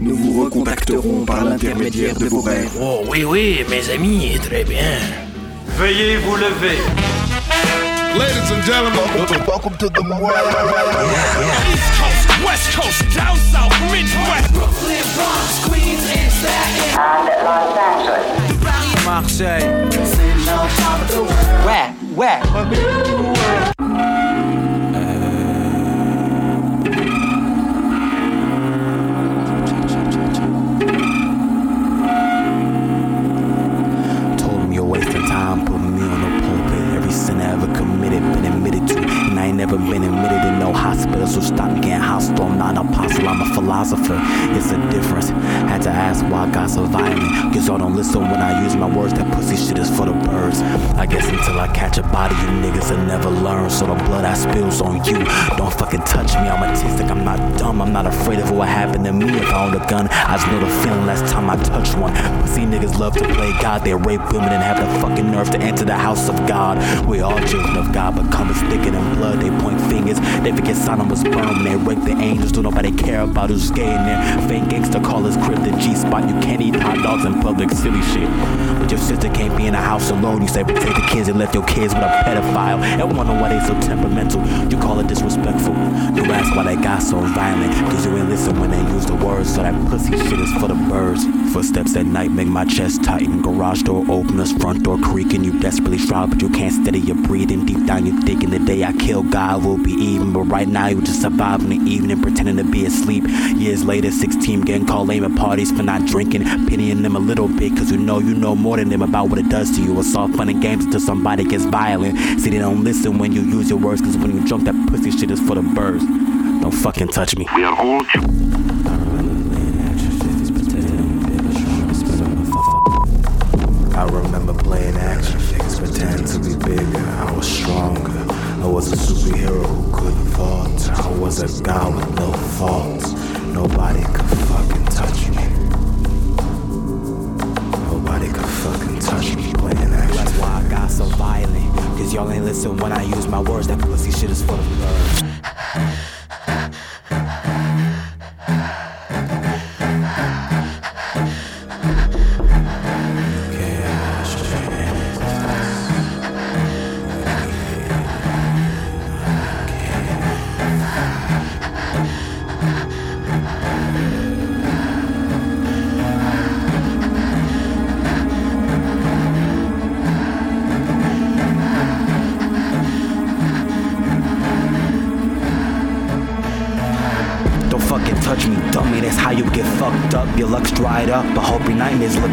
Nous vous recontacterons par l'intermédiaire de vos rêves. Oh oui, oui, mes amis, très bien. Veuillez vous lever. Ladies and gentlemen, welcome to the East Coast, West Coast, down south, Midwest. Brooklyn, Bronx, Queens, and Staten And Los Angeles. Marseille. Where? Where? So stop me getting hostile. I'm not an apostle, I'm a philosopher. It's a difference. Had to ask why God so violent. Cause y'all don't listen when I use my words, that pussy shit is for the birds. I guess until I catch a body, you niggas will never learn. So the blood I spills on you. Don't fucking touch me, I'm autistic, I'm not dumb. I'm not afraid of what happened to me if I owned a gun. I just know the feeling last time I touched one. Pussy niggas love to play God, they rape women and have the fucking nerve to enter the house of God. We all children of God, but come is thicker than blood. They point fingers, they forget Sodom was burned. They rape the angels, don't nobody care about who's gay in there. Fake gangster call us crib the G spot. You can't eat hot dogs in public, silly shit. But your sister can't be in a house alone. You say protect the kids and left your kids with a pedophile. And wonder why they so temperamental. You call it disrespectful. You ask why they got so violent. Cause you ain't listen when they use the words. So that pussy shit is for the birds. Footsteps at night make my chest tighten. Garage door openers, front door creaking. You desperately try, but you can't steady your breathing. Deep down, you thinking the day I kill God will be even. But right now, you just surviving the evening, pretending to be asleep. Years later, 16 getting called lame at parties for not drinking. Pitying them a little bit, cause you know you know more than them about what it does to you. It's all fun and games until somebody gets violent. See, they don't listen when you use your words, cause when you drunk, that pussy shit is for the birds. Don't fucking touch me. We are all I remember playing action figures, pretend to be bigger. I was stronger. I was a superhero who couldn't falter. Was a guy with no faults. Nobody could fucking touch me. Nobody could fucking touch me action. That's why I got so violent. Cause y'all ain't listen when I use my words. That pussy shit is for the birds.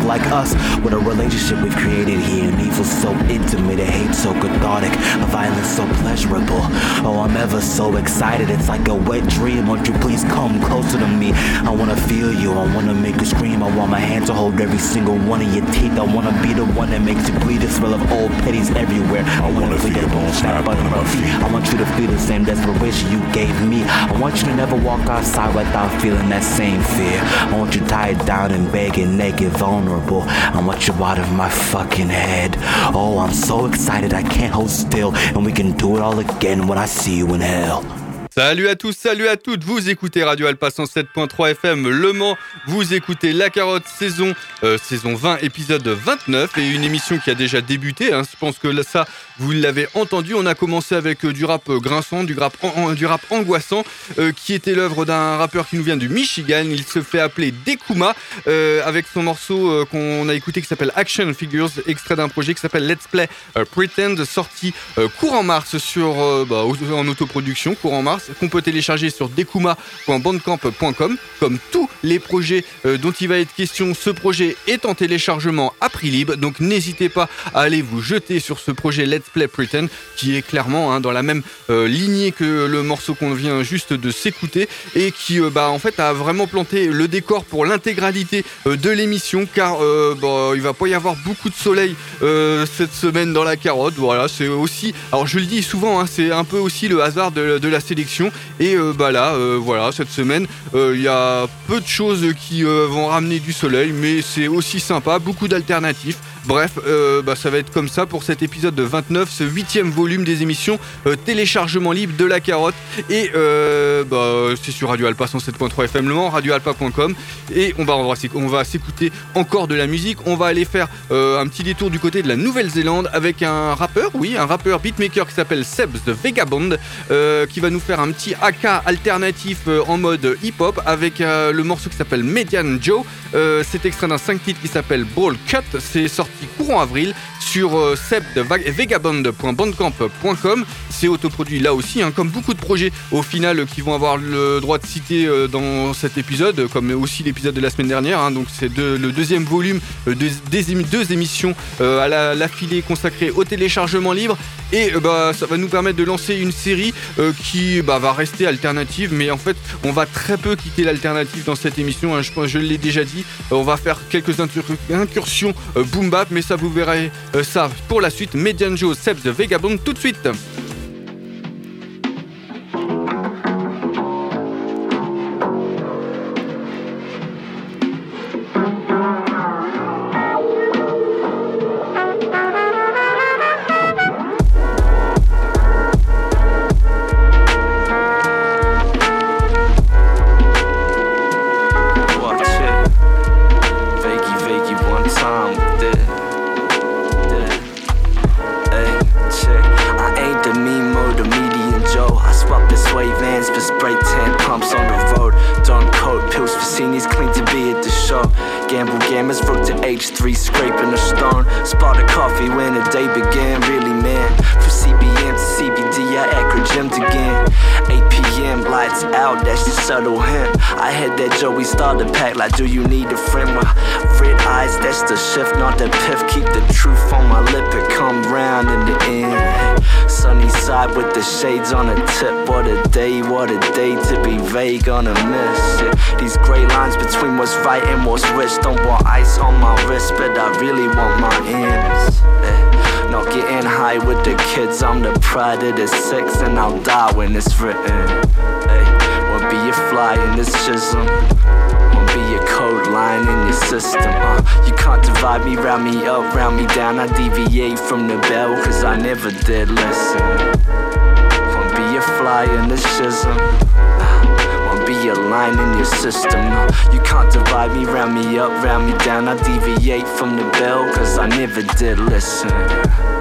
Like us. With a relationship we've created here. An evil so intimate, a hate so cathartic, a violence so pleasurable. Oh, I'm ever so excited. It's like a wet dream. Won't you please come closer to me? I wanna feel you. I wanna make you scream. I want my hand to hold every single one of your teeth. I wanna be the one that makes you bleed. The smell of old petties everywhere. I wanna feel your bones snap under my feet. I want you to feel the same desperation you gave me. I want you to never walk outside without feeling that same fear. I want you tied down and begging, naked, vulnerable. I want you out of my fucking head. Oh, I'm so excited I can't hold still, and we can do it all again when I see you in hell. Salut à tous, salut à toutes, vous écoutez Radio Alpa 107.3 FM Le Mans, vous écoutez La Carotte saison, euh, saison 20, épisode 29 et une émission qui a déjà débuté, hein. je pense que là, ça vous l'avez entendu, on a commencé avec euh, du rap euh, grinçant, du rap, du rap angoissant, qui était l'œuvre d'un rappeur qui nous vient du Michigan, il se fait appeler Dekuma, avec son morceau qu'on a écouté qui s'appelle Action Figures, extrait d'un projet qui s'appelle Let's Play Pretend, sorti courant mars sur, bah, en autoproduction, courant mars, qu'on peut télécharger sur dekuma.bandcamp.com. Comme tous les projets euh, dont il va être question, ce projet est en téléchargement à prix libre, donc n'hésitez pas à aller vous jeter sur ce projet Let's Play Pretend, qui est clairement hein, dans la même euh, lignée que le morceau qu'on vient juste de s'écouter, et qui euh, bah, en fait a vraiment planté le décor pour l'intégralité de l'émission, car bah, il va pas y avoir beaucoup de soleil cette semaine dans la carotte. Voilà, c'est aussi, alors je le dis souvent, hein, c'est un peu aussi le hasard de la sélection et euh, bah là, euh, voilà, cette semaine, euh, il y a peu de choses qui vont ramener du soleil, mais c'est aussi sympa, beaucoup d'alternatives. Bref, euh, bah, ça va être comme ça pour cet épisode de 29, ce huitième volume des émissions euh, téléchargement libre de la carotte. Et euh, bah, c'est sur Radio Alpa 107.3 FM Le Mans, radioalpa.com. Et on va, on va s'écouter encore de la musique. On va aller faire un petit détour du côté de la Nouvelle-Zélande avec un rappeur, oui, un rappeur beatmaker qui s'appelle Sebs de Vagabond, qui va nous faire un petit AK alternatif en mode hip-hop avec le morceau qui s'appelle Median Joe. c'est extrait d'un 5 titres qui s'appelle Ball Cut. C'est sorti courant avril sur euh, vagabond.bandcamp.com. C'est autoproduit là aussi, hein, comme beaucoup de projets au final qui vont avoir le droit de citer euh, dans cet épisode, comme aussi l'épisode de la semaine dernière. Hein. donc c'est le deuxième volume euh, de, des deux émissions à l'affilée consacrée au téléchargement libre. Et bah, ça va nous permettre de lancer une série qui bah, va rester alternative, mais en fait on va très peu quitter l'alternative dans cette émission. Hein. je, je l'ai déjà dit, on va faire quelques incursions boom bap, mais ça vous verrez ça pour la suite. Median Joe, de Vagabond tout de suite. Shades on a tip. What a day, what a day to be vague on a miss. Yeah. These gray lines between what's right and what's rich. Don't want ice on my wrist, but I really want my ends. Yeah. Not getting high with the kids, I'm the pride of the six, and I'll die when it's written. Be a fly in this chisel won't be a code line in your system. Uh, you can't divide me, round me up, round me down. I deviate from the bell, cause I never did listen Won't be a fly in the schism. Won't be a line in your system. You can't divide me, round me up, round me down. I deviate from the bell, cause I never did listen.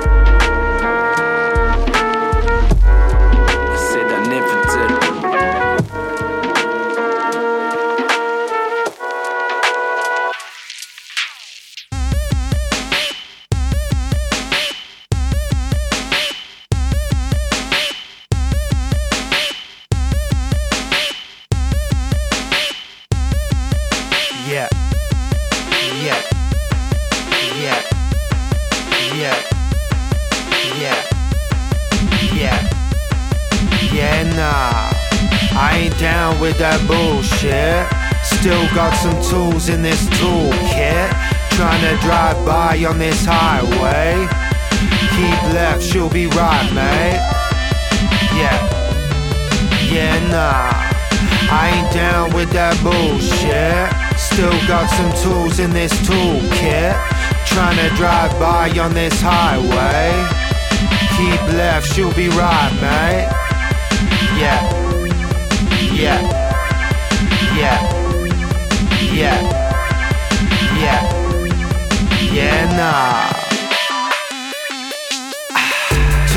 With that bullshit. Still got some tools in this toolkit. Trying to drive by on this highway. Keep left, she'll be right, mate. Yeah. Yeah. Yeah. Yeah. Yeah. Yeah, nah.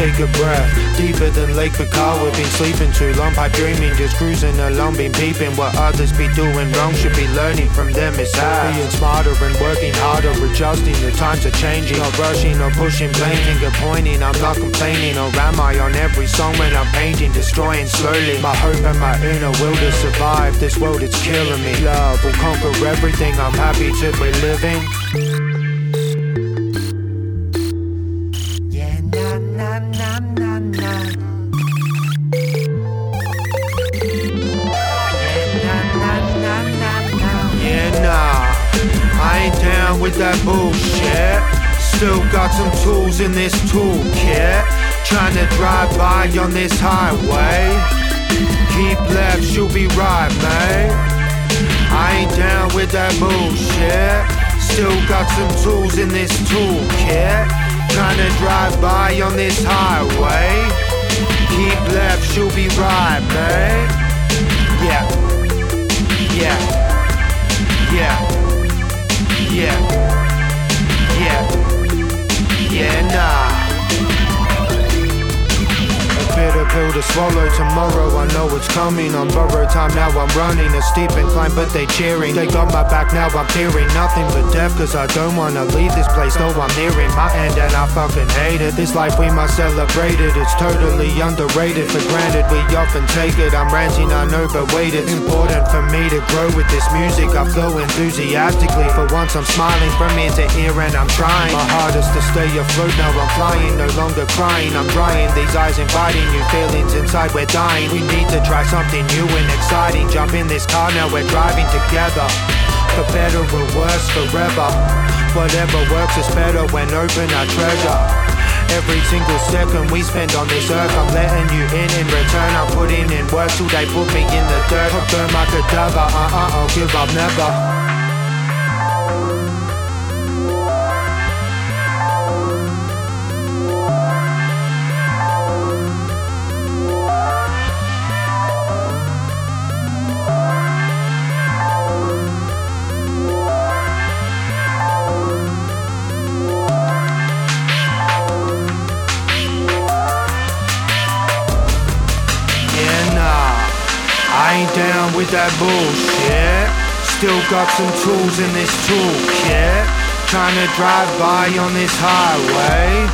Take a breath, deeper than Lake Bacawa. We've been sleeping too long, pipe dreaming, just cruising along, been peeping what others be doing wrong. Should be learning from them. It's hard. Being smarter and working harder, adjusting. The times are changing, not rushing or pushing, blame finger pointing. I'm not complaining, or am I on every song when I'm painting, destroying slowly my hope and my inner will to survive. This world it's killing me. Love will conquer everything. I'm happy to be living. Down with that bullshit. Still got some tools in this toolkit. Trying to drive by on this highway. Keep left, you'll be right, mate. I ain't down with that bullshit. Still got some tools in this toolkit. Trying to drive by on this highway. Keep left, you'll be right, mate. Yeah. Yeah. Yeah. Yeah. Yeah. Yeah, nah pill to swallow tomorrow. I know it's coming on borrowed time. Now I'm running a steep incline, but they cheering. They got my back now. I'm fearing nothing but death, cause I don't wanna leave this place. Though I'm nearing my end and I fucking hate it. This life we must celebrate it. It's totally underrated. For granted, we often take it. I'm ranting, I know, but wait, it's important for me to grow with this music. I flow enthusiastically. For once, I'm smiling from ear to ear and I'm trying my hardest to stay afloat. Now I'm flying, no longer crying. I'm drying these eyes, inviting new feelings inside, we're dying. We need to try something new and exciting. Jump in this car, now we're driving together. For better or worse, forever. Whatever works is better when open our treasure. Every single second we spend on this earth, I'm letting you in. In return, I'm putting in work till they put me in the dirt. Burn my cadaver, uh uh, I'll give up never. With that bullshit. Still got some tools in this toolkit. Trying to drive by on this highway.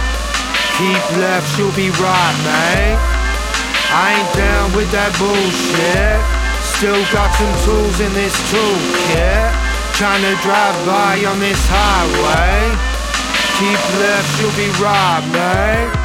Keep left, you'll be right, mate. I ain't down with that bullshit. Still got some tools in this toolkit. Trying to drive by on this highway. Keep left, you'll be right, mate.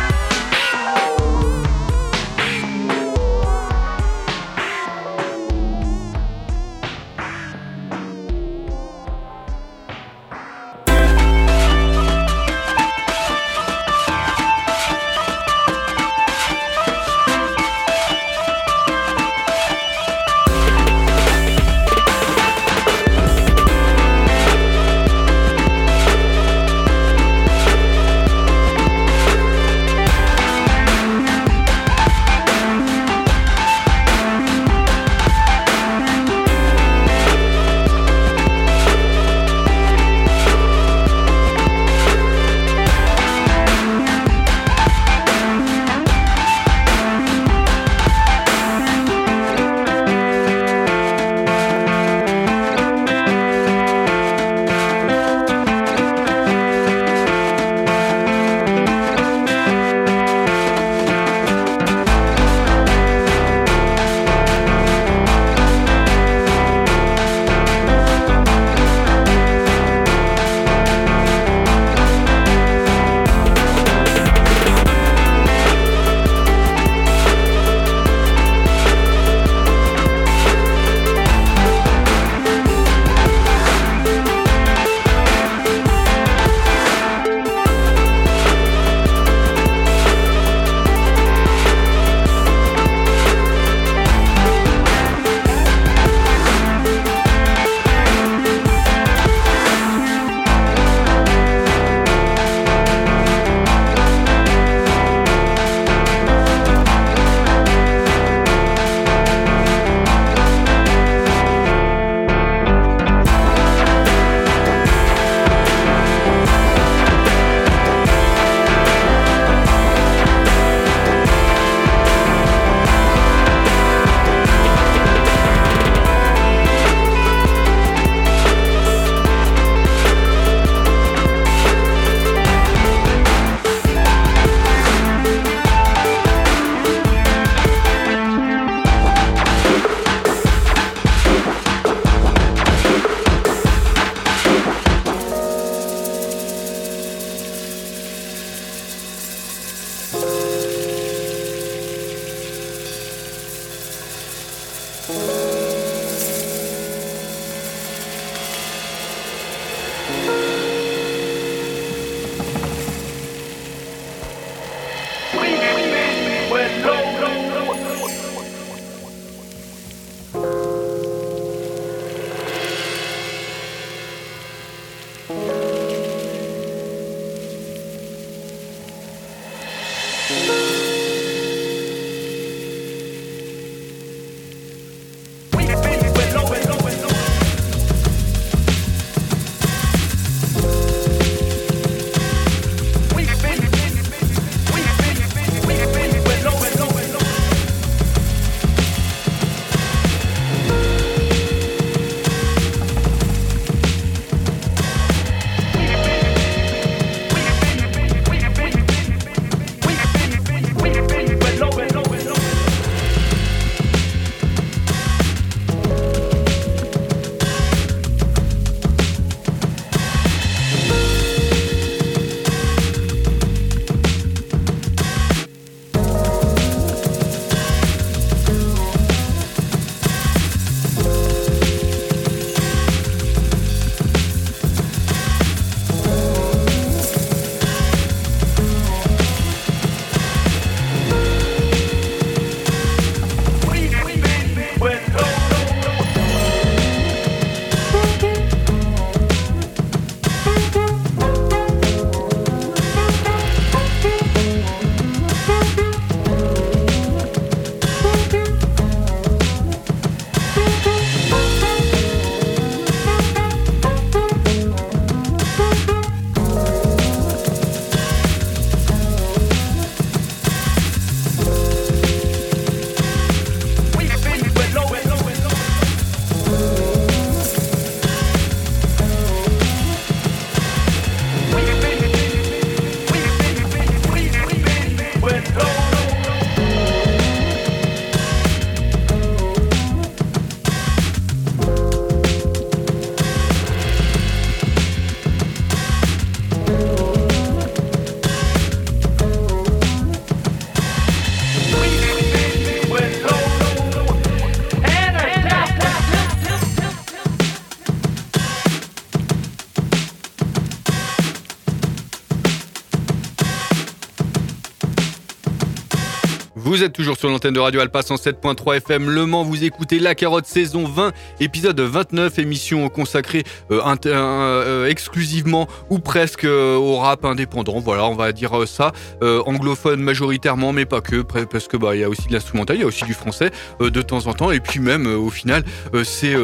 Vous êtes toujours sur l'antenne de Radio Alpa 107.3 FM Le Mans, vous écoutez La Carotte saison 20, épisode 29, émission consacrée euh, euh, exclusivement ou presque euh, au rap indépendant, voilà, on va dire ça, anglophone majoritairement, mais pas que, parce que bah il y a aussi de l'instrumental, il y a aussi du français de temps en temps, et puis même au final, c'est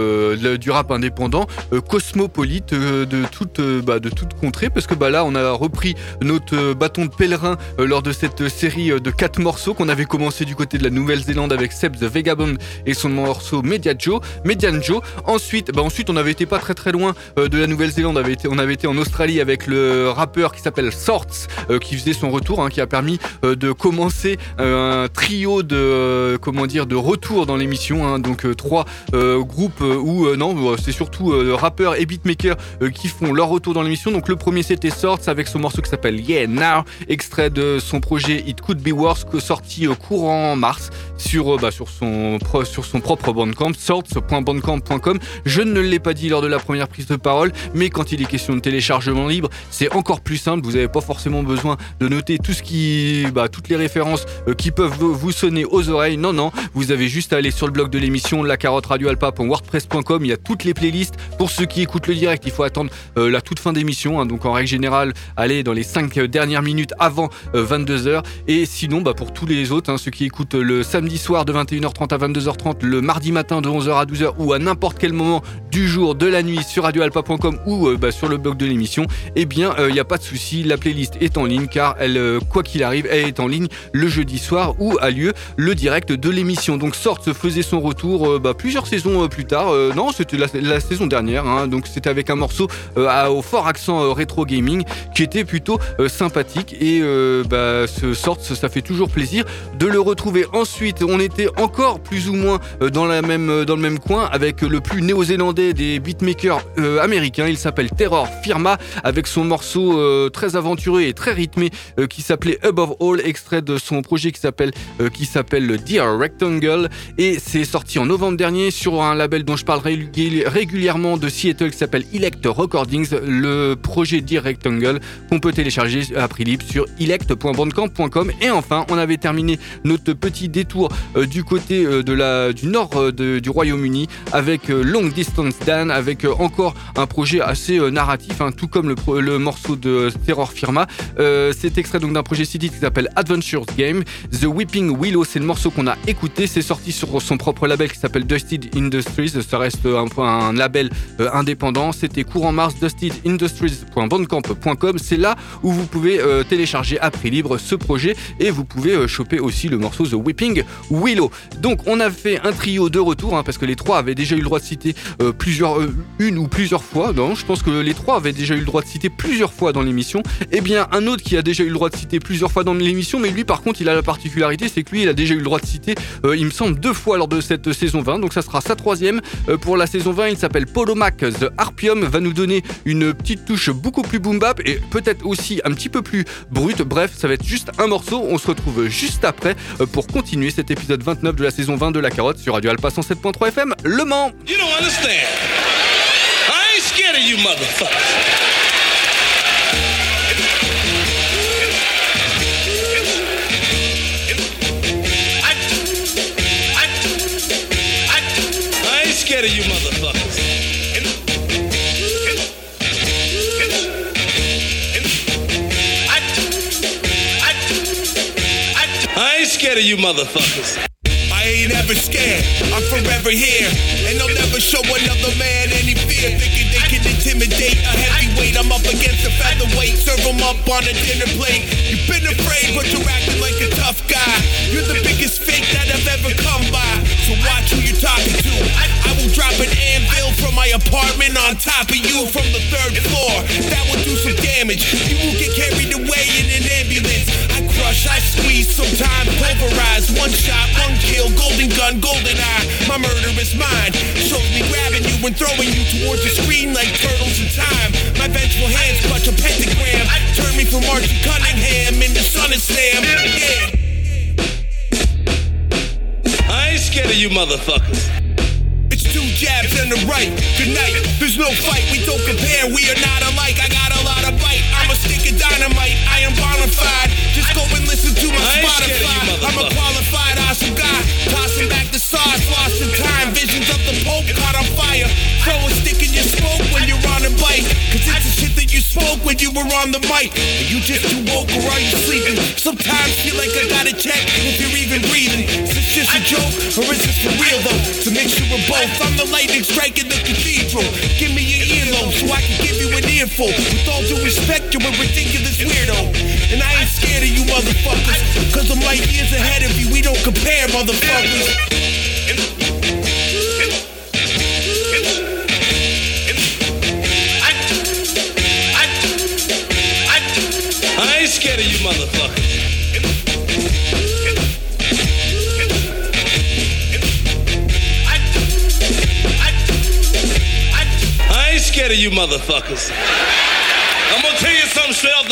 du rap indépendant cosmopolite de toute bah, de contrée, parce que bah là on a repris notre bâton de pèlerin lors de cette série de quatre morceaux qu'on avait commencé du côté de la Nouvelle-Zélande avec Seb the Vagabond et son morceau Media Joe, Median Joe. Ensuite, bah ensuite on avait été pas très très loin euh, de la Nouvelle-Zélande, on avait été, en Australie avec le rappeur qui s'appelle Sorts, euh, qui faisait son retour, hein, qui a permis euh, de commencer un trio de comment dire de retour dans l'émission. Hein. donc trois groupes où non, c'est surtout rappeurs et beatmakers qui font leur retour dans l'émission. Donc le premier c'était Sorts avec son morceau qui s'appelle Yeah Now, extrait de son projet It Could Be Worse, sorti courant mars sur, euh, bah, sur, son, sur son propre Bandcamp, sorts.bandcamp.com. Je ne l'ai pas dit lors de la première prise de parole, mais quand il est question de téléchargement libre, c'est encore plus simple. Vous n'avez pas forcément besoin de noter tout ce qui, bah, toutes les références euh, qui peuvent vous sonner aux oreilles. Non, non, vous avez juste à aller sur le blog de l'émission, la carotte radioalpa.wordpress.com. Il y a toutes les playlists. Pour ceux qui écoutent le direct, il faut attendre euh, la toute fin d'émission. Hein. donc en règle générale, allez dans les 5 dernières minutes avant 22h. Et sinon, bah, pour tous les autres, hein, ceux qui écoutent le samedi soir de 21h30 à 22h30, le mardi matin de 11h à 12h ou à n'importe quel moment du jour, de la nuit sur radioalpa.com ou euh, bah, sur le blog de l'émission, eh bien, il euh, n'y a pas de souci, la playlist est en ligne car elle, euh, quoi qu'il arrive, elle est en ligne le jeudi soir où a lieu le direct de l'émission. Donc Sort se faisait son retour bah, plusieurs saisons plus tard. non, c'était la, saison dernière, hein. donc c'était avec un morceau au fort accent rétro gaming qui était plutôt sympathique et bah, ce Sort, ça fait toujours plaisir de le retrouver. Ensuite on était encore plus ou moins euh, euh, dans le même coin avec le plus néo-zélandais des beatmakers euh, américains. Il s'appelle Terror Firma avec son morceau très aventureux et très rythmé qui s'appelait Above All, extrait de son projet qui s'appelle qui Dear Rectangle. Et c'est sorti en novembre dernier sur un label dont je parle régulièrement de Seattle qui s'appelle Elect Recordings, le projet Dear Rectangle qu'on peut télécharger à prix libre sur elect.bandcamp.com et enfin on avait terminé notre petit détour euh, du côté euh, du nord euh, du Royaume-Uni avec Long Distance Dan, avec encore un projet assez narratif, hein, tout comme le, morceau de Terror Firma. c'est extrait donc d'un projet CD qui s'appelle Adventures Game. The Whipping Willow, c'est le morceau qu'on a écouté. C'est sorti sur son propre label qui s'appelle Dusted Industries. Ça reste un, un label indépendant. C'était courant mars, dustedindustries.bandcamp.com. C'est là où vous pouvez télécharger à prix libre ce projet et vous pouvez choper aussi le morceau The Whipping Willow. Donc on a fait un trio de retour, hein, parce que les trois avaient déjà eu le droit de citer euh, plusieurs, euh, une ou plusieurs fois. Non, je pense que les trois avaient déjà eu le droit de citer plusieurs fois dans l'émission. Et eh bien un autre qui a déjà eu le droit de citer plusieurs fois dans l'émission, mais lui par contre il a la particularité, c'est que lui il a déjà eu le droit de citer, euh, il me semble, deux fois lors de cette saison 20. Donc ça sera sa troisième pour la saison 20. Il s'appelle Polomac The Harpium, va nous donner une petite touche beaucoup plus boom bap et peut-être aussi un petit peu plus brute. Bref, ça va être juste un morceau. On se retrouve juste après pour continuer cet épisode 29 de la saison 20 de La Carotte sur Radio Alpha 107.3 FM, Le Mans. You don't understand. I ain't scared of you motherfuckers. scared of you motherfuckers. Scared of you motherfuckers. I ain't ever scared, I'm forever here. And I'll never show another man any fear. Thinking they can intimidate a heavyweight. I'm up against a featherweight. Serve them up on a dinner plate. You've been afraid, but you're acting like a tough guy. You're the biggest fake that I've ever come by. So watch who you're talking to. I will drop an anvil from my apartment on top of you from the third floor. That will do some damage. You will get carried away in an ambulance. Crush, I squeeze, sometimes pulverize. One shot, one kill, golden gun, golden eye. My murderous mind shows me grabbing you and throwing you towards the screen like turtles in time. My vengeful hands clutch a pentagram. Turn me from Archie Cunningham into Son of Sam. Yeah. I ain't scared of you motherfuckers. It's two jabs and a right. Good night. There's no fight. We don't compare. We are not alike. I got a lot of bite stick of dynamite, I am bonafide. Just go and listen to my Spotify. I'm a qualified awesome guy. Tossing back the sauce, lost in time. Visions of the Pope caught on fire. Throw a stick in your smoke when you're on a bike. Cause it's the shit that you spoke when you were on the mic. Are you just too woke or are you sleeping? Sometimes feel like I gotta check if you're even breathing. Is this just a joke or is this for real though? To make sure we're both. I'm the lightning strike in the cathedral. Give me your earlobe so I can give you an earful. With all due respect, you're a ridiculous weirdo. And I ain't scared of you motherfuckers. Cause I'm light years ahead of you. We don't compare, motherfuckers. I ain't scared of you motherfuckers. I ain't scared of you motherfuckers.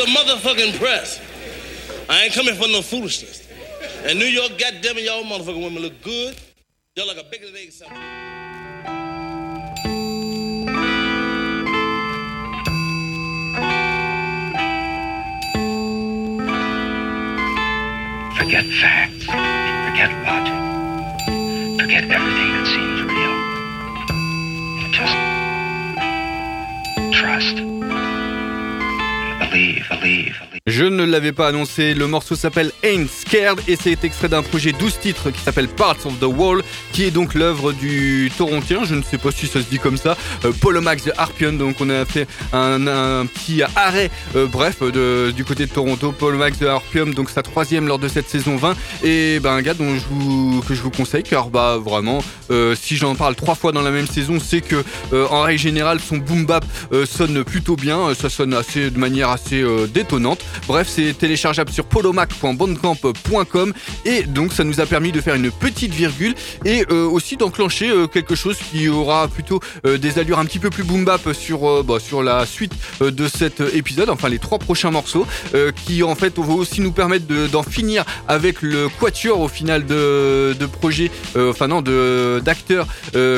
The motherfucking press. I ain't coming for no foolishness. And New York, goddamn it, y'all motherfucking women look good. Y'all like a bigger than egg something. Forget facts. Forget logic. Forget everything that seems real. Just trust believe. Je ne l'avais pas annoncé, le morceau s'appelle Ain't Scared et c'est extrait d'un projet 12 titres qui s'appelle Parts of the Wall, qui est donc l'œuvre du Torontien, je ne sais pas si ça se dit comme ça, euh, Polomax de Harpion. Donc on a fait un, un petit arrêt, euh, bref, du côté de Toronto, Polomax de Harpium, donc sa troisième lors de cette saison 20. Et ben un gars dont je vous, que je vous conseille, car bah vraiment, euh, si j'en parle trois fois dans la même saison, c'est que en règle générale son boom bap sonne plutôt bien, ça sonne assez de manière assez détonnante. Bref, c'est téléchargeable sur polomac.bandcamp.com et donc ça nous a permis de faire une petite virgule et euh, aussi d'enclencher euh, quelque chose qui aura plutôt euh, des allures un petit peu plus boom bap sur bah, la suite de cet épisode, enfin les trois prochains morceaux, qui en fait vont aussi nous permettre de- d'en finir avec le quatuor au final de, euh, enfin non, d'acteurs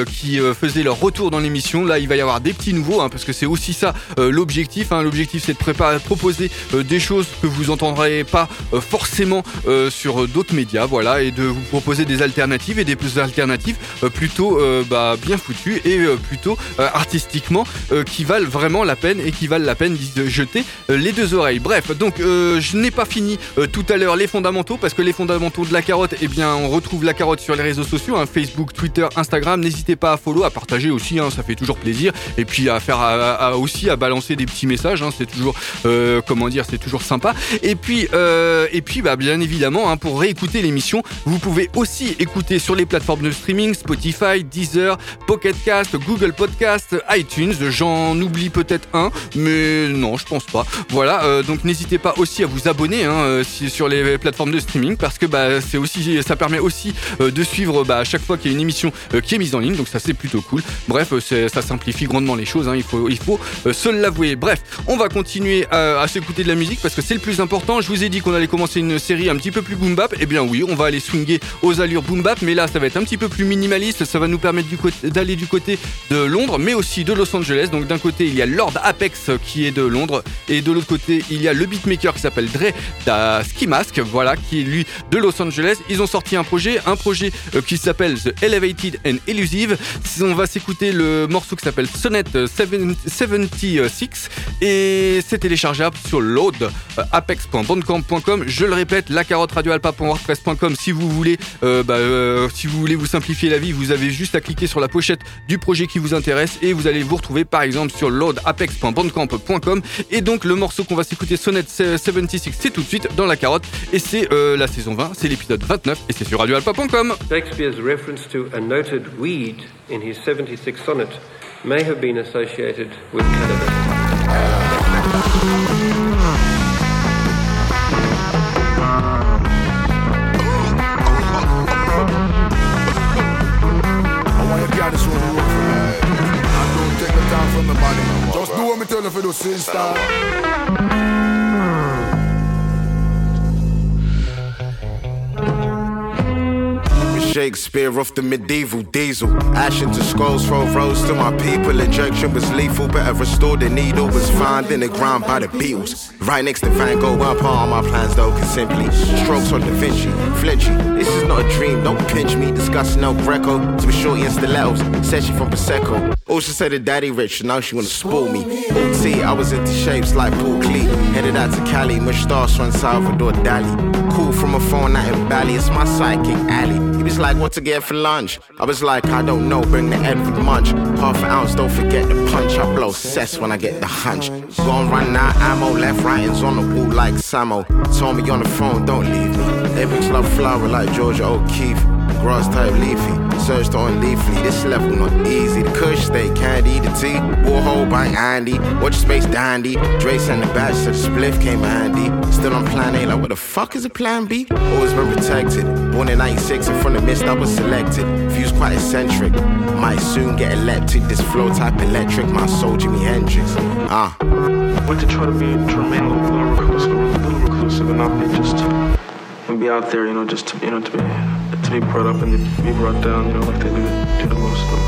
qui faisaient leur retour dans l'émission. Là, il va y avoir des petits nouveaux, hein, parce que c'est aussi ça l'objectif. hein. L'objectif, c'est de préparer, proposer des choses que vous entendrez pas euh, forcément euh, sur d'autres médias, voilà, et de vous proposer des alternatives et des alternatives euh, plutôt bah, bien foutues et plutôt artistiquement qui valent vraiment la peine et qui valent la peine de jeter les deux oreilles. Bref, donc je n'ai pas fini tout à l'heure les fondamentaux parce que les fondamentaux de la carotte, eh bien on retrouve la carotte sur les réseaux sociaux, hein, Facebook, Twitter, Instagram. N'hésitez pas à follow, à partager aussi, hein, ça fait toujours plaisir. Et puis à faire à- aussi à balancer des petits messages, hein, c'est toujours comment dire, c'est toujours sympa. Et puis euh, et puis bah bien évidemment hein, pour réécouter l'émission, vous pouvez aussi écouter sur les plateformes de streaming Spotify, Deezer, Pocket Cast, Google Podcast, iTunes. J'en oublie peut-être un, mais non, je pense pas. Voilà, euh, donc n'hésitez pas aussi à vous abonner hein, euh, sur les plateformes de streaming parce que bah, c'est aussi, ça permet aussi de suivre bah, à chaque fois qu'il y a une émission qui est mise en ligne. Donc ça c'est plutôt cool. Bref, ça simplifie grandement les choses. hein, il faut, il faut se l'avouer. Bref, on va continuer à s'écouter de la musique parce que c'est le plus important. Je vous ai dit qu'on allait commencer une série un petit peu plus boom bap. Eh bien oui, on va aller swinguer aux allures boom bap, mais là ça va être un petit peu plus minimaliste. Ça va nous permettre d'aller du côté de Londres, mais aussi de Los Angeles. Donc d'un côté il y a Lord Apex qui est de Londres et de l'autre côté il y a le beatmaker qui s'appelle Dre da Ski Mask, voilà, qui est lui de Los Angeles. Ils ont sorti un projet, un projet euh, qui s'appelle The Elevated and Elusive. On va s'écouter le morceau qui s'appelle Sonnet 76 et c'est téléchargeable sur load apex.bandcamp.com. Je le répète, la carotte radioalpa.wordpress.com si vous voulez euh, bah, euh, si vous voulez vous simplifier la vie, vous avez juste à cliquer sur la pochette du projet qui vous intéresse et vous allez vous retrouver par exemple sur loadapex.bandcamp.com et donc le morceau qu'on va s'écouter Sonnet 76 c'est tout de suite dans la carotte et c'est euh, la saison 20, c'est l'épisode 29 et c'est sur radioalpa.com. Shakespeare's reference to a noted weed in his 76 sonnet may have been associated with cannabis. Just do what me tell you for the sister. Shakespeare off the medieval diesel. Ash into scrolls, throw rose to my people. Injection was lethal, better restore the needle. Was found in the ground by the Beatles. Right next to Van Gogh, part of my plans though, can simply strokes on Da Vinci. Flinchy, this is not a dream, don't pinch me. Discussing El Greco to be shorty and stilettos. Said she from Prosecco. Also said her daddy rich, now she wanna spoil me. OT, I was into shapes like Paul Klee. Headed out to Cali, mustache from Salvador Dali. Cool from a phone out in Bali, it's my psychic Ali. He was like, what to get for lunch? I was like, I don't know, bring the Edward Munch. Half an ounce, don't forget the punch. I blow cess when I get the hunch. Gone run out ammo, left writings on the wall like Samo. Told me on the phone, don't leave me. Lyrics love flower like Georgia O'Keeffe grass type leafy. Searched on leafly, this level not easy. The kush stay candy, the tea, Warhol by Andy. Watch space dandy. Dre sent the batch, so spliff came handy. Still on plan A, like what the fuck is a plan B? Always been protected. Born in 96, in front of mist, I was selected. Views quite eccentric. Might soon get elected. This flow type electric, my soul Jimi Hendrix. Ah. Uh. Went to try to be, remain a little reclusive, a little reclusive and not be just, and be out there, you know, just to, you know, to be to be brought up and to be brought down, you know, like they do, do to most of them.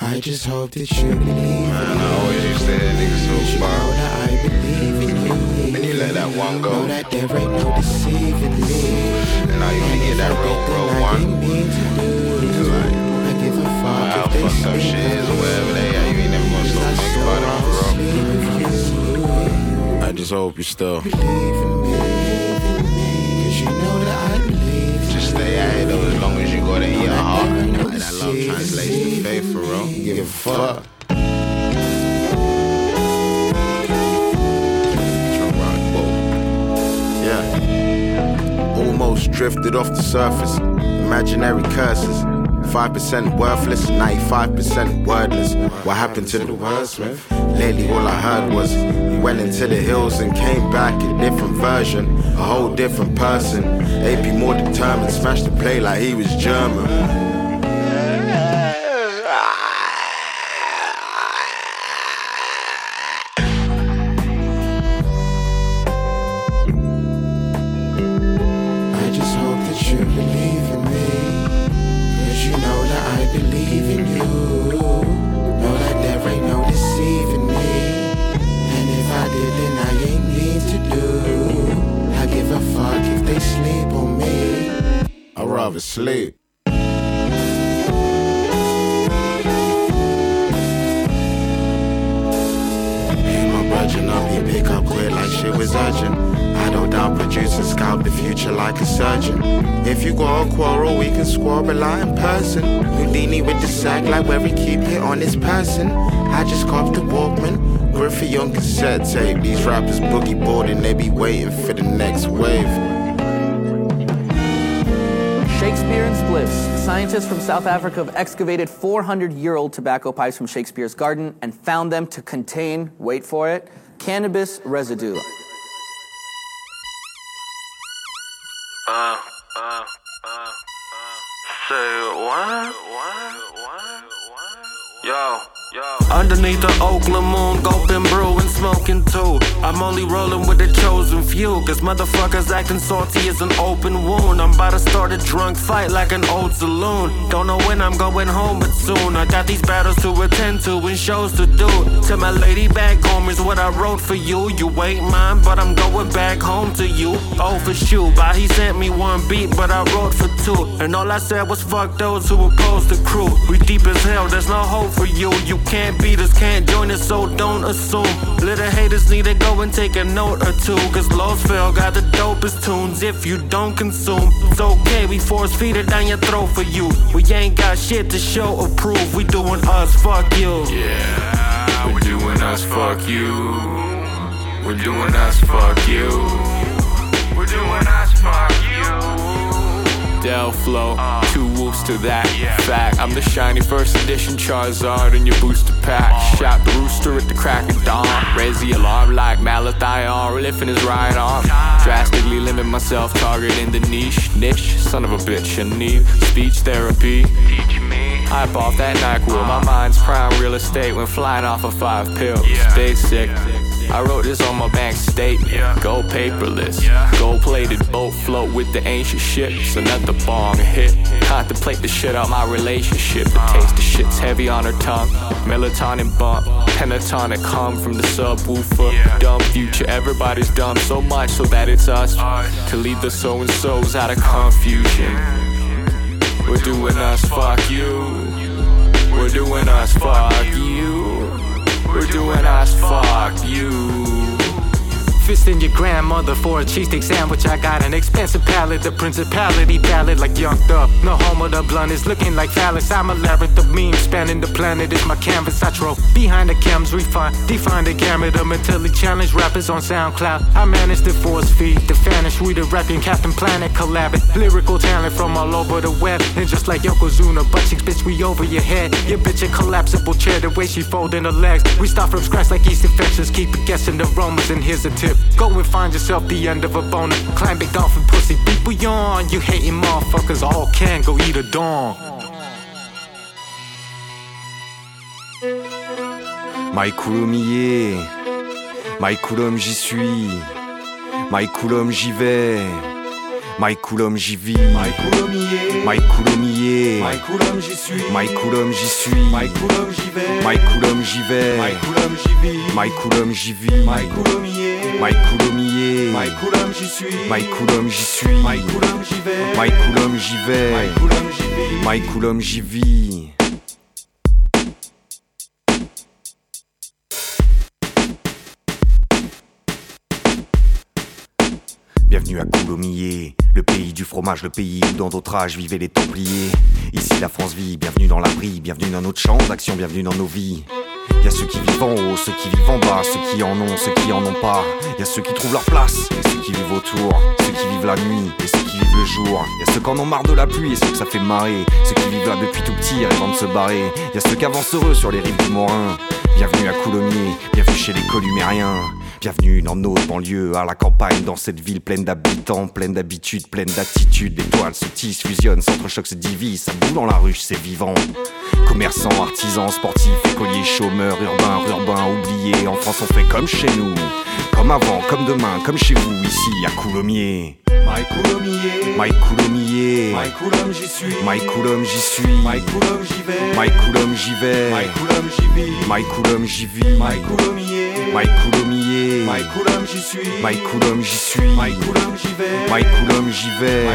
I just hope that you believe Man, I always used to hear niggas so far. I believe in you. And you let that one go. Know that there ain't no deceiving me. And now you only get that real, real one. Cause like, I give a fuck how fucked up shit is or wherever they are, you ain't never gonna stop thinking about it, bro. I just hope you still stay at though, as long as you got it in your heart. Like that love translates to faith for real. Give a fuck. Yeah. Almost drifted off the surface. Imaginary curses. 5% worthless, 95% wordless. What happened to the wordsmith? Lately, all I heard was he went into the hills and came back a different version, a whole different person. AP more determined, smashed the play like he was German. South Africa have excavated 400 year old tobacco pipes from Shakespeare's garden and found them to contain, wait for it, cannabis residue. Uh, uh, uh, say what? What? What? Yo. Underneath the Oakland moon, gulping, brewing, smoking too. I'm only rolling with the chosen few, cause motherfuckers acting salty is an open wound. I'm about to start a drunk fight like an old saloon. Don't know when I'm going home, but soon. I got these battles to attend to and shows to do. Tell my lady back home is what I wrote for you. You ain't mine, but I'm going back home to you. Oh, for sure. but he sent me one beat, but I wrote for two. And all I said was fuck those who oppose the crew. We deep as hell, there's no hope for you. You can't beat us, can't join us, so don't assume. Little haters need to go and take a note or two. Cause Loseville got the dopest tunes if you don't consume. It's okay, we force feed it down your throat for you. We ain't got shit to show or prove. We doing us, fuck you. Yeah, we're doing us, fuck you. We're doing us, fuck you. We're doing us, fuck you. Del Flow, two wolves to that fact. I'm the shiny first edition Charizard in your booster pack. Shot the rooster at the crack of dawn. Raise the alarm like Malathion, lifting his right arm. Drastically limit myself, targeting the niche. Niche, son of a bitch, I need speech therapy. Teach me. I bought that NyQuil. My mind's prime real estate when flying off of five pills. Stay Basic. I wrote this on my bank statement. Go paperless, gold plated boat float with the ancient ships. Another bong hit. Contemplate the shit out my relationship. Uh-huh. The taste of shit's heavy on her tongue. Melatonin bump, pentatonic hum from the subwoofer. Dumb future, everybody's dumb so much so that it's us to lead the so and so's out of confusion. Fist in your grandmother for a cheesesteak sandwich. I got an expensive palate, the principality ballad like Young Thug. No homo, the blunt is looking like phallus. I'm a labyrinth of memes spanning the planet. is my canvas. I drove behind the cams, refine, define the gamut of mentally challenged rappers on SoundCloud. I managed to force feed the vanish. We the rapping Captain Planet collabing. Lyrical talent from all over the web. And just like Yokozuna, butt cheeks, bitch, we over your head. Your bitch a collapsible chair, the way she folding her legs. We start from scratch like yeast infections. Keep it guessing the aromas, and here's a tip. Go and find yourself the end of a boner. Climb big dolphin pussy, beat beyond. You hating motherfuckers all can go eat a dong. My Coulommier, My Coulomb j'y suis, My Coulomb j'y vais, My Coulomb j'y vis, My Coulommier, My Coulommier, My Coulomb j'y suis, My Coulomb j'y suis, My Coulomb j'y vais, My Coulomb j'y vais, My Coulomb j'y vis, My Coulomb j'y vis, My Coulommier, My Coulommier, My Coulomb j'y suis, My Coulomb j'y suis, My Coulomb j'y vais, My Coulomb j'y vais, My Coulomb j'y vis, My Coulomb j'y vis. Bienvenue à Coulommiers, le pays du fromage, le pays où dans d'autres âges vivaient les Templiers. Ici la France vit, bienvenue dans l'abri, bienvenue dans notre champ d'action, bienvenue dans nos vies. Y a ceux qui vivent en haut, ceux qui vivent en bas, ceux qui en ont, ceux qui en ont pas. Y a ceux qui trouvent leur place, et ceux qui vivent autour, ceux qui vivent la nuit, et ceux qui vivent le jour. Y a ceux qui en ont marre de la pluie, et ceux que ça fait marrer. Ceux qui vivent là depuis tout petit, rêvant de se barrer. Y a ceux qui avancent heureux sur les rives du Morin. Bienvenue à Coulommiers, bienvenue chez les Columériens. Bienvenue dans notre banlieue, à la campagne, dans cette ville pleine d'habitants, pleine d'habitudes, pleine d'attitudes. Les toiles se tissent, fusionnent, s'entrechoquent, se divisent, ça boule dans la ruche, c'est vivant. Commerçants, artisans, sportifs, écoliers, chômeurs, urbains, urbains, oubliés. En France, on fait comme chez nous, comme avant, comme demain, comme chez vous, ici à Coulommiers. My Coulommier, My Coulommier, My Coulomb j'y suis, My Coulomb j'y suis, My Coulomb j'y vais, My Coulomb j'y vais, My Coulomb j'y vis, My Coulomb j'y vis, My Coulommier, My Coulomb j'y suis, j'y suis, j'y vais, j'y vais,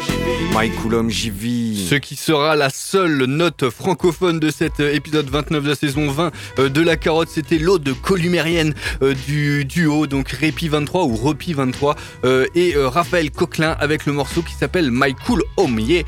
j'y vis, j'y vis. Ce qui sera la seule note francophone de cet euh, épisode 29 de la saison 20 euh, de La Carotte, c'était l'ode columérienne euh, du duo, donc Répi 23 ou Repi 23 euh, et Raphaël Coquelin avec le morceau qui s'appelle My Cool Home Yeah.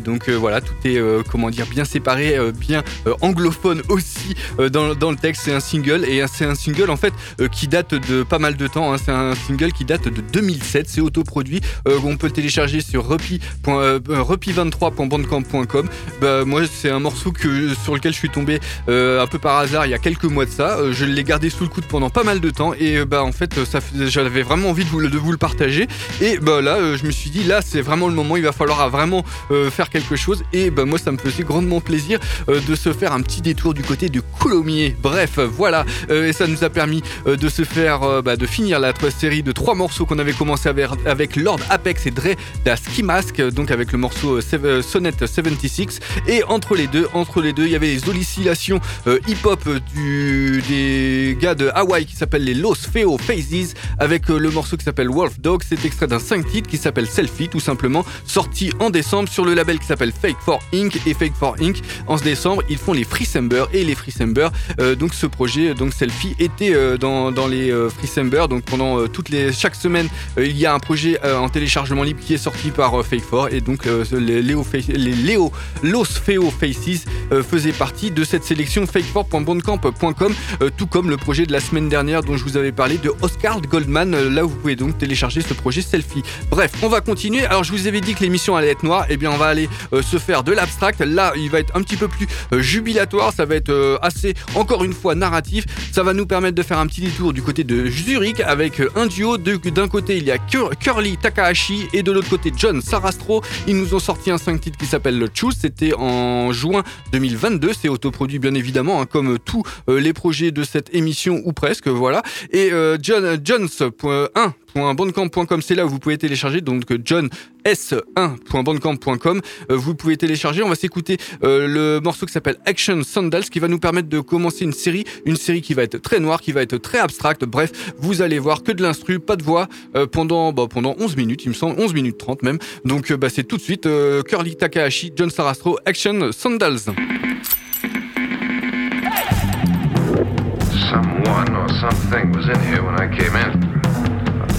Donc voilà, tout est comment dire bien séparé, bien anglophone aussi dans, dans le texte. C'est un single et c'est un single en fait euh, qui date de pas mal de temps. hein. C'est un single qui date de 2007. C'est autoproduit. Euh, on peut le télécharger sur repi. euh, repi23.bandcamp.com. Bah, moi, c'est un morceau que sur lequel je suis tombé un peu par hasard il y a quelques mois de ça. Je l'ai gardé sous le coude pendant pas mal de temps et bah en fait, ça, j'avais vraiment envie de vous, le- partager. Et bah là, je me suis dit là, c'est vraiment le moment. Il va falloir euh, vraiment euh, faire quelque chose. Et bah moi, ça me faisait grandement plaisir de se faire un petit détour du côté de Coulommiers. Bref, voilà. Et ça nous a permis euh, de se faire, euh, bah, de finir la série de trois morceaux qu'on avait commencé avec, Lord Apex et Dre da Ski Mask, euh, donc avec le morceau Sonnet 76. Et entre les deux, entre les deux, il y avait les oscillations hip-hop du, des gars de Hawaï qui s'appellent les Los Feo Phases avec le morceau qui s'appelle Wolf Dog. C'est extrait d'un 5 titres qui s'appelle Selfie, tout simplement, sorti en décembre sur le label qui s'appelle Fake for Inc. Et Fake for Inc. En ce décembre, ils font les Freecember et les Freecember. Euh, donc ce projet, donc Selfie, était euh, dans, les euh, Freecember. Donc pendant euh, toutes les chaque semaine, il y a un projet en téléchargement libre qui est sorti par Fake for et donc les Léo, les Léo Los Feo Faces faisaient partie de cette sélection fakefort.bandcamp.com, euh, tout comme le projet de la semaine dernière dont je vous avais parlé de Oscar Goldman. là, où vous pouvez donc télécharger ce projet selfie. Bref, on va continuer. Alors, je vous avais dit que l'émission allait être noire. Eh bien, on va aller se faire de l'abstract. Là, il va être un petit peu plus jubilatoire. Ça va être assez, encore une fois, narratif. Ça va nous permettre de faire un petit détour du côté de Zurich avec un duo. D'un côté, il y a Cur- Curly Takahashi et de l'autre côté, John Sarastro. Ils nous ont sorti un 5 titres qui s'appelle le Choose. C'était en juin 2022. C'est autoproduit, bien évidemment, hein, comme tous euh, les projets de cette émission ou presque. Voilà. Et euh, John, Jones.1 johns1.bandcamp.com, c'est là où vous pouvez télécharger, donc euh, johns1.bandcamp.com, euh, vous pouvez télécharger. On va s'écouter euh, le morceau qui s'appelle Action Sandals, qui va nous permettre de commencer une série, une série qui va être très noire, qui va être très abstracte. Bref, vous allez voir que de l'instru, pas de voix, pendant, bah, pendant 11 minutes, il me semble, 11 minutes 30 même. Donc bah, c'est tout de suite Curly Takahashi, John Sarastro, Action Sandals. Someone or something was in here when I came in.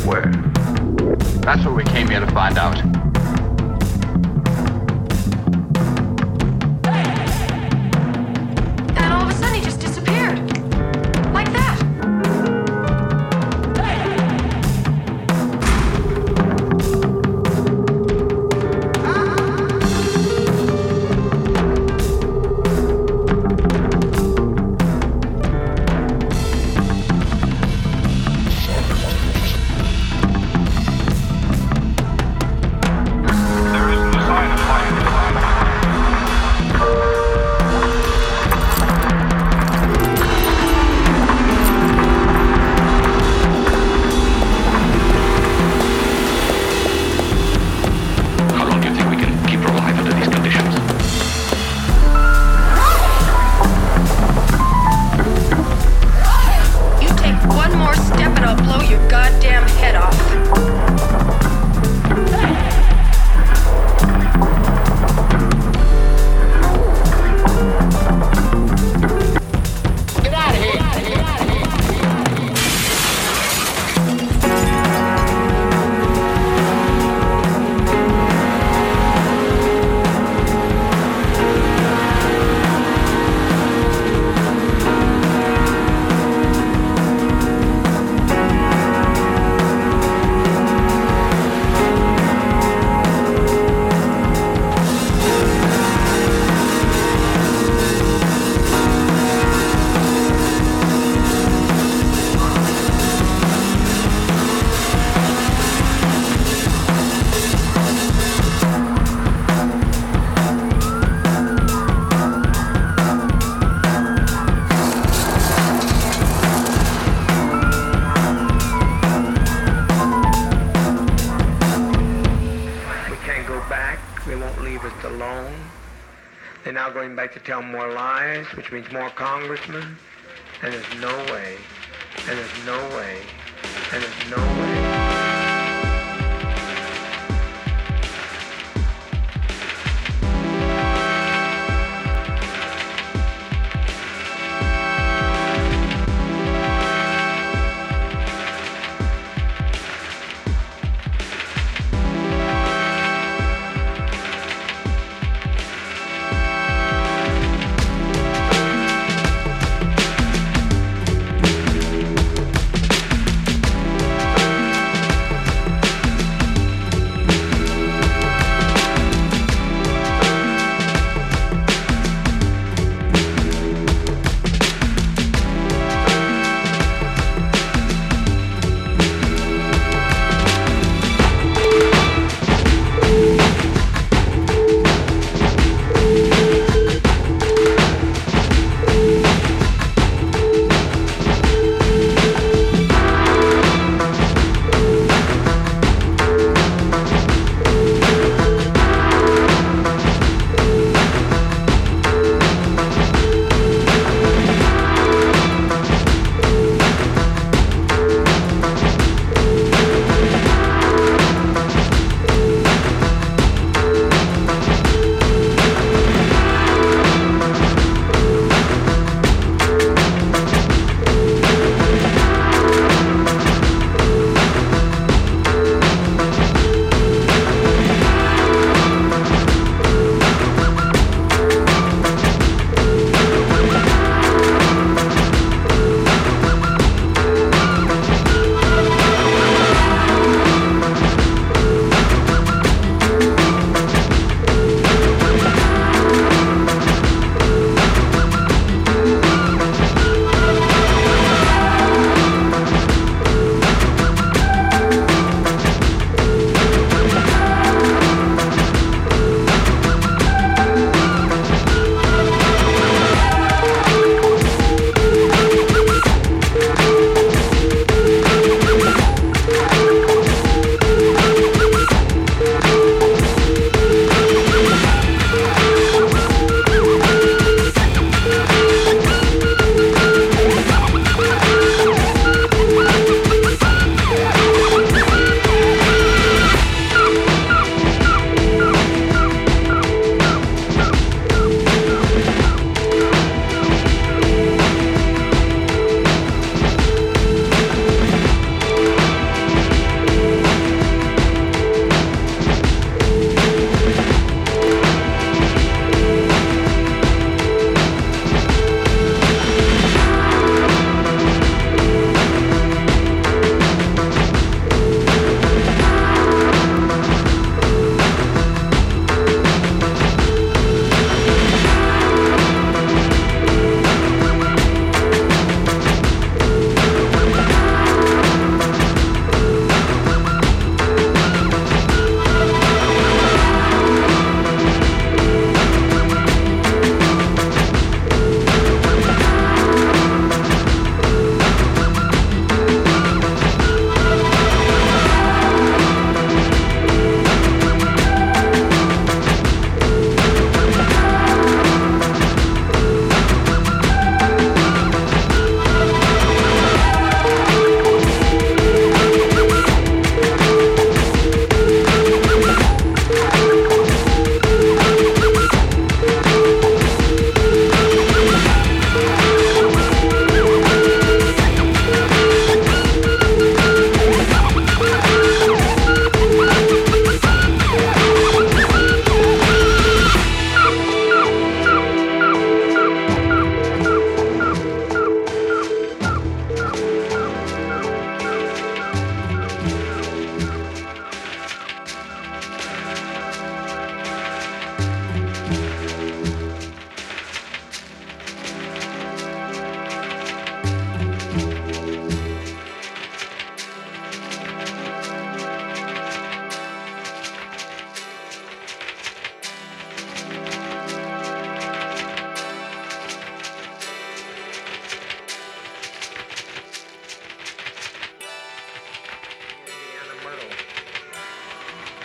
But Where? That's what we came here to find out. Tell more lies, which means more congressmen. And there's no way. And there's no way. And there's no way.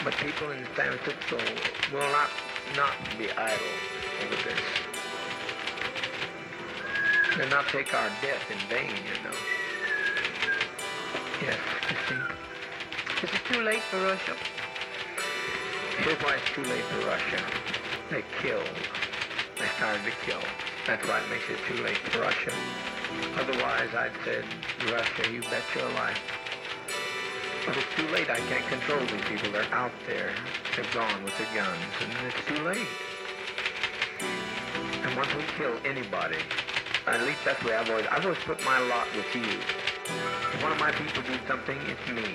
But people in San Francisco will not, not be idle over this. They'll not take our death in vain, you know. Yes, Christine. Is it too late for Russia? Here's why it's too late for Russia. They killed. They started to kill. That's why it makes it too late for Russia. Otherwise, I'd said, Russia, you bet your life. But it's too late. I can't control these people. They're out there. They've gone with the guns, and it's too late. And once we kill anybody, at least that's the way I've always, I've always put my lot with you. If one of my people do something, it's me.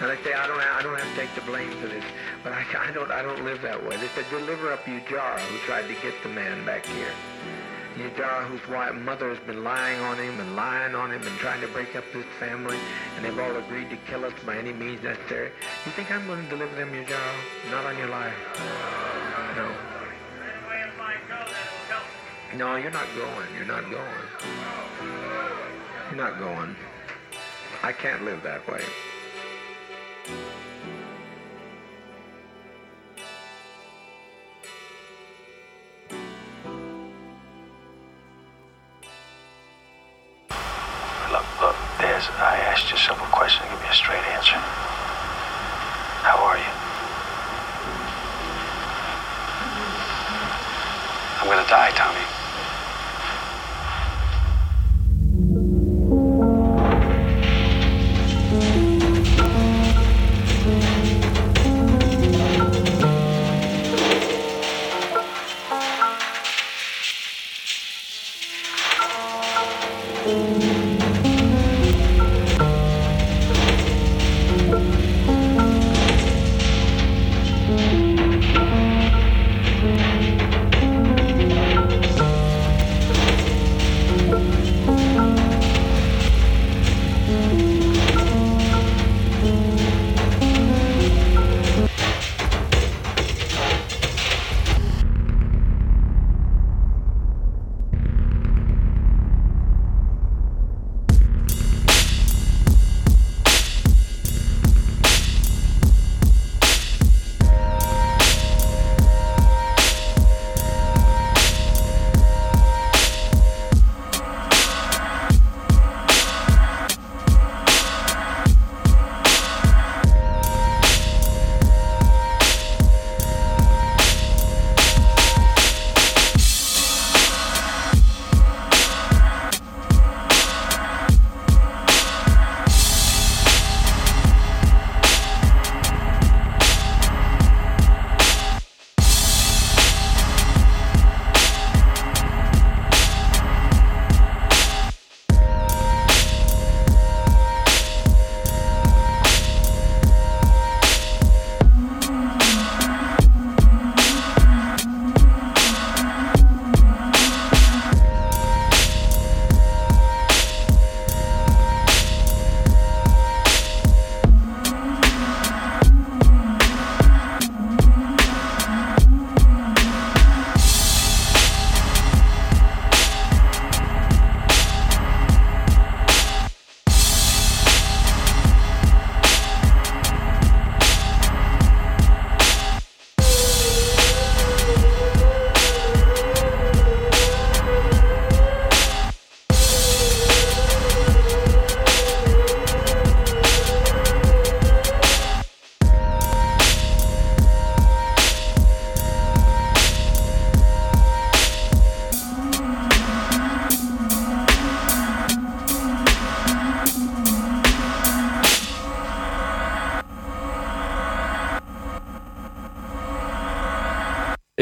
Now they say I don't, I don't have to take the blame for this, but I, I don't, I don't live that way. They said deliver up you Ujara, who tried to get the man back here. Ujara, whose wife, mother has been lying on him and lying on him and trying to break up this family, and they've all agreed to kill us by any means necessary. You think I'm going to deliver them, Ujara? Not on your life. No. No, you're not going. You're not going. You're not going. I can't live that way.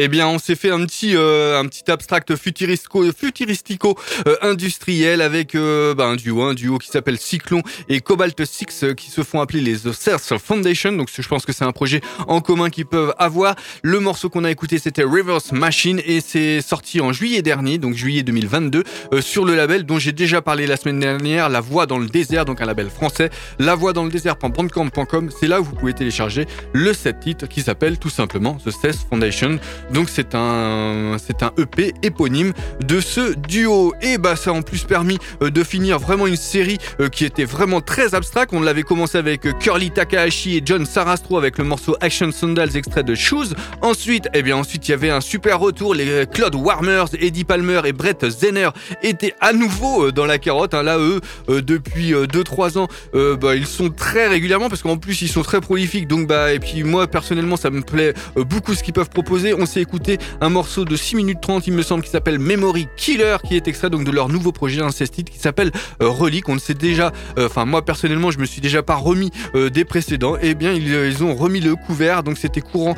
Eh bien, on s'est fait un petit, euh, un petit abstract futuristico, futuristico euh, industriel avec euh, bah, un duo, un duo qui s'appelle Cyclone et Cobalt 6 euh, qui se font appeler les The Ceres Foundation. Donc, je pense que c'est un projet en commun qu'ils peuvent avoir. Le morceau qu'on a écouté, c'était Reverse Machine et c'est sorti en juillet dernier, donc juillet 2022, euh, sur le label dont j'ai déjà parlé la semaine dernière, La Voix dans le désert, donc un label français. La Voix dans le désert.bandcamp.com, c'est là où vous pouvez télécharger le set titre qui s'appelle tout simplement The Ceres Foundation. Donc c'est un, c'est un EP éponyme de ce duo. Et bah ça a en plus permis euh, de finir vraiment une série euh, qui était vraiment très abstraite. On l'avait commencé avec euh, Curly Takahashi et John Sarastro avec le morceau Action Sandals extrait de Shoes. Ensuite, eh bien ensuite il y avait un super retour. Les Claude Warmers, Eddie Palmer et Brett Zenner étaient à nouveau dans la carotte. Hein. Là eux, depuis 2-3 ans, bah, ils sont très régulièrement parce qu'en plus ils sont très prolifiques. Donc bah et puis moi personnellement ça me plaît beaucoup ce qu'ils peuvent proposer. Écouté un morceau de 6 minutes 30 il me semble qui s'appelle Memory Killer qui est extrait donc de leur nouveau projet incestite qui s'appelle euh, Relique. On ne sait déjà, euh, enfin moi personnellement je me suis déjà pas remis euh, des précédents. Et eh bien ils, ont remis le couvert donc c'était courant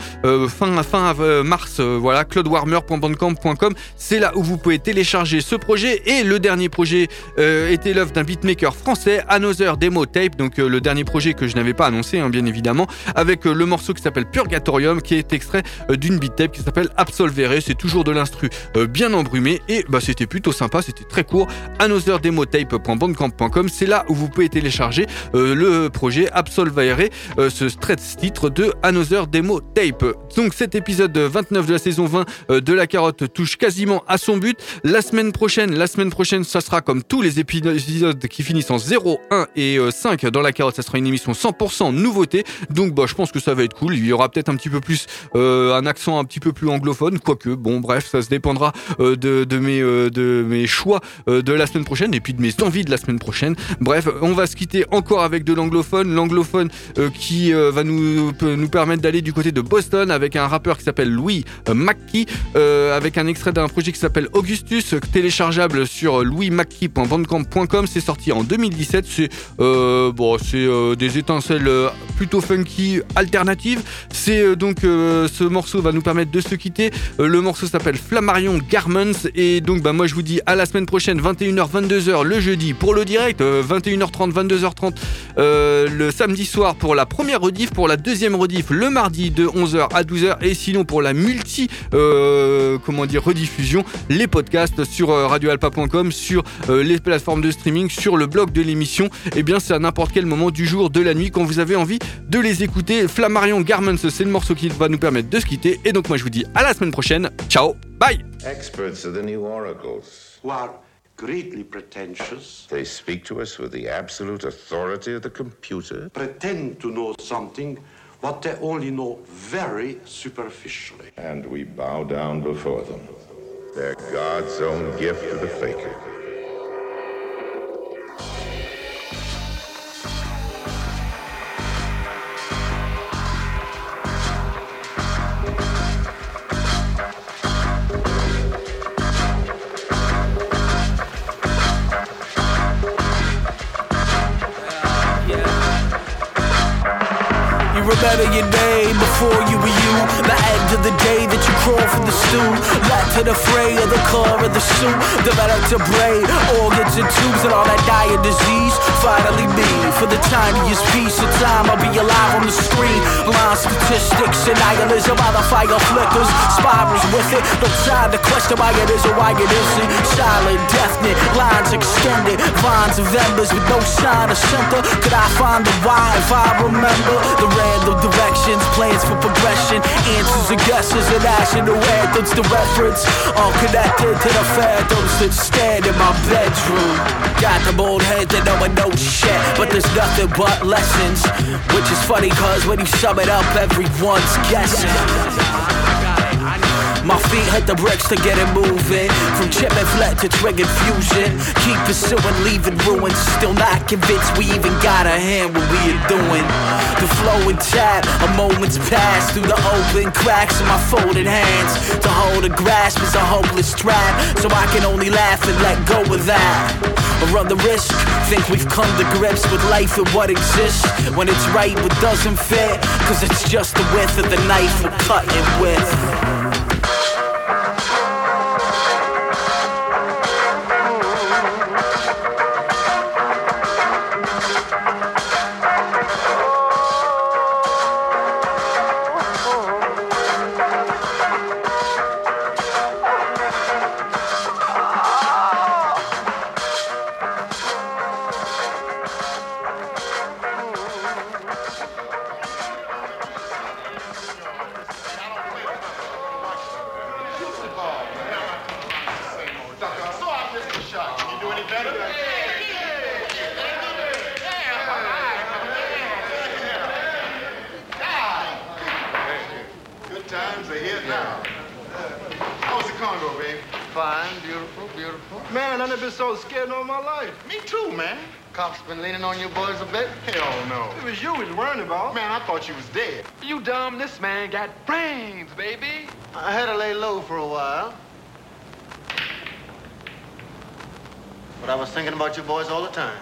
fin fin mars. voilà claudewarmer.bandcamp.com c'est là où vous pouvez télécharger ce projet et le dernier projet était l'œuvre d'un beatmaker français Another Demo Tape donc le dernier projet que je n'avais pas annoncé hein, bien évidemment avec le morceau qui s'appelle Purgatorium qui est extrait d'une beat tape qui s'appelle Absolvere. C'est toujours de l'instru bien embrumé et bah c'était plutôt sympa, c'était très court. anotherdemotape.bandcamp.com, c'est là où vous pouvez télécharger euh, le projet Absolvere, euh, ce straight titre de Another Demo Tape. Donc cet épisode 29 de la saison 20 euh, de la carotte touche quasiment à son but. La semaine prochaine, la semaine prochaine, ça sera comme tous les épisodes qui finissent en 0, 1 et 5 dans la carotte, ça sera une émission 100% nouveauté. Donc bah je pense que ça va être cool. Il y aura peut-être un petit peu plus un accent un petit peu plus anglophone, quoique bon bref, ça se dépendra de, de mes de mes choix de la semaine prochaine et puis de mes envies de la semaine prochaine. Bref, on va se quitter encore avec de l'anglophone, l'anglophone euh, qui euh, va nous, nous permettre d'aller du côté de Boston avec un rappeur qui s'appelle Louis euh, Mackey, avec un extrait d'un projet qui s'appelle Augustus, téléchargeable sur louismackey.bandcamp.com. C'est sorti en 2017. C'est bon, c'est des étincelles plutôt funky alternatives. C'est donc ce morceau va nous permettre de se quitter. le morceau s'appelle Flammarion Garments. Et donc bah moi je vous dis à la semaine prochaine 21h 22h le jeudi pour le direct 21h30 22h30 euh, le samedi soir pour la première rediff pour la deuxième rediff le mardi de 11h à 12h et sinon pour la multi euh, comment dire rediffusion les podcasts sur euh, radioalpa.com sur les plateformes de streaming sur le blog de l'émission. Et eh bien c'est à n'importe quel moment du jour de la nuit quand vous avez envie de les écouter. Flammarion Garments c'est le morceau qui va nous permettre de se quitter. Et donc moi je vous dis à la semaine prochaine ciao bye Experts are the new oracles. Who are greatly pretentious. They speak to us with the absolute authority of the computer. Pretend to know something what they only know very superficially. And we bow down before them. They're God's own gift to the faker. Remember your name before you were you. The end of the day that you crawl from the stool. Led to the fray of the car of the suit. Developed a brain, organs and tubes and all that dire disease. Finally me, for the tiniest piece of time, I'll be alive on the screen. Blind statistics and nihilism while the fire flickers. Spirals with it, no time to question why it is or why it isn't. Silent, definite, lines extended. Vines of embers with no sign of center. Could I find the why if I remember the red random directions, plans for progression, answers and guesses, and national anthems to reference. All connected to the phantoms that stand in my bedroom. Got the bold head that know I know shit, but there's nothing but lessons. Which is funny, cause when you sum it up, everyone's guessing. My feet hit the bricks to get it moving. From chip and flat to triggered fusion. Keep pursuing, leaving ruins. Still not convinced we even got a hand what we are doing. The flow and tap, a moment's pass through the open cracks of my folded hands. To hold a grasp is a hopeless trap. So I can only laugh and let go of that. Or run the risk, think we've come to grips with life and what exists. When it's right but doesn't fit. Cause it's just the width of the knife we're cutting with. Was you was worrying about. Man, I thought you was dead. You dumb, this man got brains, baby. I had to lay low for a while. But I was thinking about you boys all the time.